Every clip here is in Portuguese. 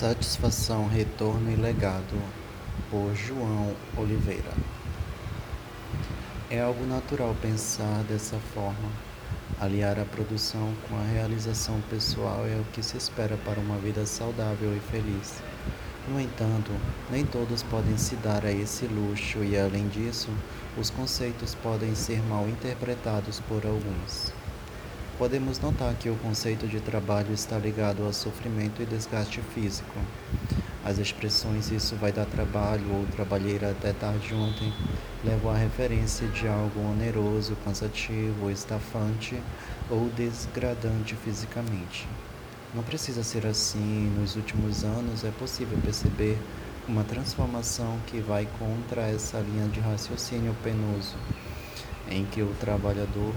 Satisfação, retorno e legado, por João Oliveira. É algo natural pensar dessa forma. Aliar a produção com a realização pessoal é o que se espera para uma vida saudável e feliz. No entanto, nem todos podem se dar a esse luxo e, além disso, os conceitos podem ser mal interpretados por alguns. Podemos notar que o conceito de trabalho está ligado ao sofrimento e desgaste físico. As expressões isso vai dar trabalho ou trabalheira até tarde ontem levam à referência de algo oneroso, cansativo, estafante ou desgradante fisicamente. Não precisa ser assim. Nos últimos anos é possível perceber uma transformação que vai contra essa linha de raciocínio penoso, em que o trabalhador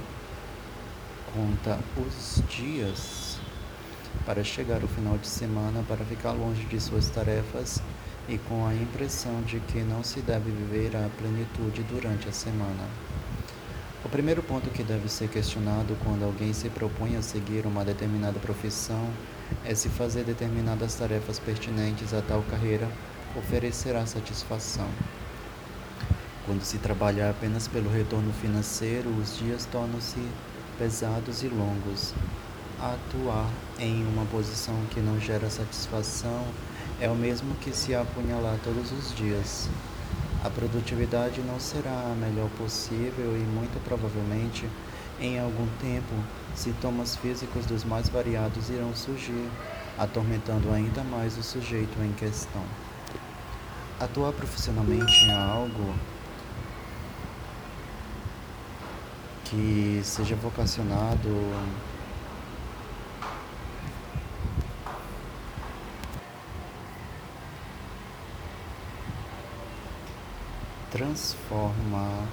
conta os dias para chegar ao final de semana para ficar longe de suas tarefas e com a impressão de que não se deve viver a plenitude durante a semana. O primeiro ponto que deve ser questionado quando alguém se propõe a seguir uma determinada profissão é se fazer determinadas tarefas pertinentes a tal carreira oferecerá satisfação. Quando se trabalha apenas pelo retorno financeiro, os dias tornam-se pesados e longos. Atuar em uma posição que não gera satisfação é o mesmo que se apunhalar todos os dias. A produtividade não será a melhor possível e, muito provavelmente, em algum tempo, sintomas físicos dos mais variados irão surgir, atormentando ainda mais o sujeito em questão. Atuar profissionalmente é algo que seja vocacionado transforma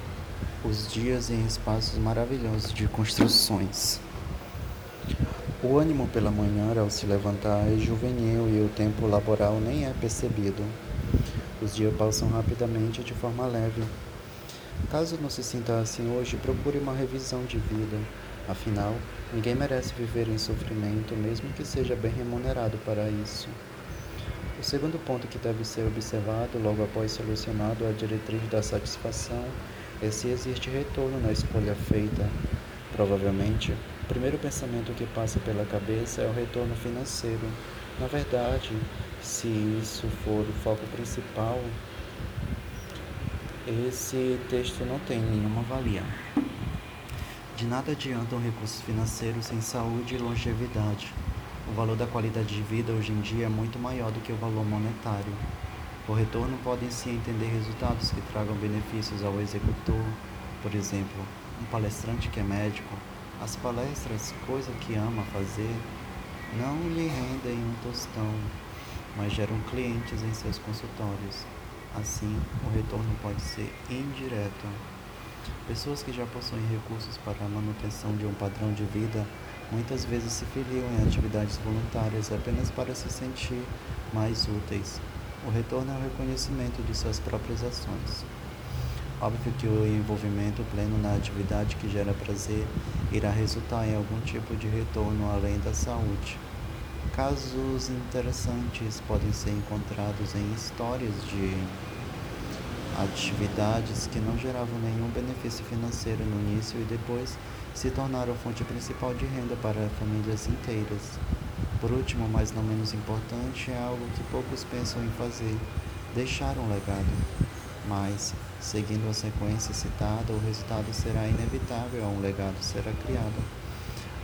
os dias em espaços maravilhosos de construções. O ânimo pela manhã ao se levantar é juvenil e o tempo laboral nem é percebido. Os dias passam rapidamente de forma leve. Caso não se sinta assim hoje, procure uma revisão de vida. Afinal, ninguém merece viver em sofrimento, mesmo que seja bem remunerado para isso. O segundo ponto que deve ser observado logo após solucionado a diretriz da satisfação é se existe retorno na escolha feita. Provavelmente, o primeiro pensamento que passa pela cabeça é o retorno financeiro. Na verdade, se isso for o foco principal, esse texto não tem nenhuma valia. De nada adiantam recursos financeiros sem saúde e longevidade. O valor da qualidade de vida hoje em dia é muito maior do que o valor monetário. Por retorno, podem se entender resultados que tragam benefícios ao executor, por exemplo, um palestrante que é médico. As palestras, coisa que ama fazer, não lhe rendem um tostão, mas geram clientes em seus consultórios. Assim, o retorno pode ser indireto. Pessoas que já possuem recursos para a manutenção de um padrão de vida muitas vezes se filiam em atividades voluntárias apenas para se sentir mais úteis. O retorno é o reconhecimento de suas próprias ações. Óbvio que o envolvimento pleno na atividade que gera prazer irá resultar em algum tipo de retorno além da saúde. Casos interessantes podem ser encontrados em histórias de atividades que não geravam nenhum benefício financeiro no início e depois se tornaram fonte principal de renda para famílias inteiras. Por último, mas não menos importante, é algo que poucos pensam em fazer: deixar um legado. Mas, seguindo a sequência citada, o resultado será inevitável, um legado será criado.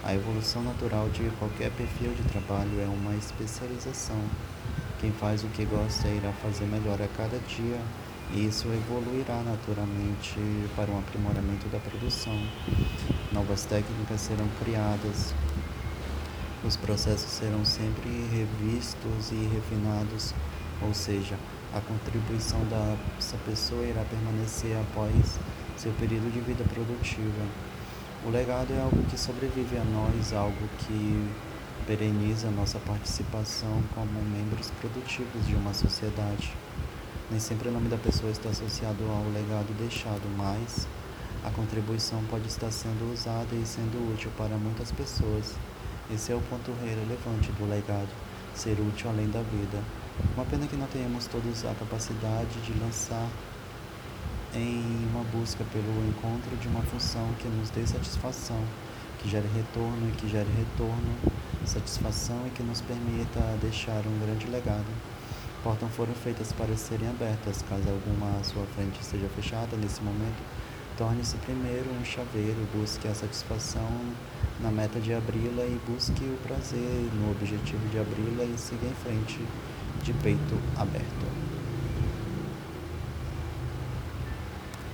A evolução natural de qualquer perfil de trabalho é uma especialização. Quem faz o que gosta irá fazer melhor a cada dia e isso evoluirá naturalmente para um aprimoramento da produção. Novas técnicas serão criadas, os processos serão sempre revistos e refinados, ou seja, a contribuição dessa pessoa irá permanecer após seu período de vida produtiva. O legado é algo que sobrevive a nós, algo que pereniza nossa participação como membros produtivos de uma sociedade. Nem sempre o nome da pessoa está associado ao legado deixado, mas a contribuição pode estar sendo usada e sendo útil para muitas pessoas. Esse é o ponto relevante do legado. ser útil além da vida. Uma pena que não tenhamos todos a capacidade de lançar em uma busca pelo encontro de uma função que nos dê satisfação, que gere retorno e que gere retorno, satisfação e que nos permita deixar um grande legado. Portas foram feitas para serem abertas, caso alguma à sua frente esteja fechada nesse momento, torne-se primeiro um chaveiro, busque a satisfação na meta de abri-la e busque o prazer no objetivo de abri-la e siga em frente de peito aberto.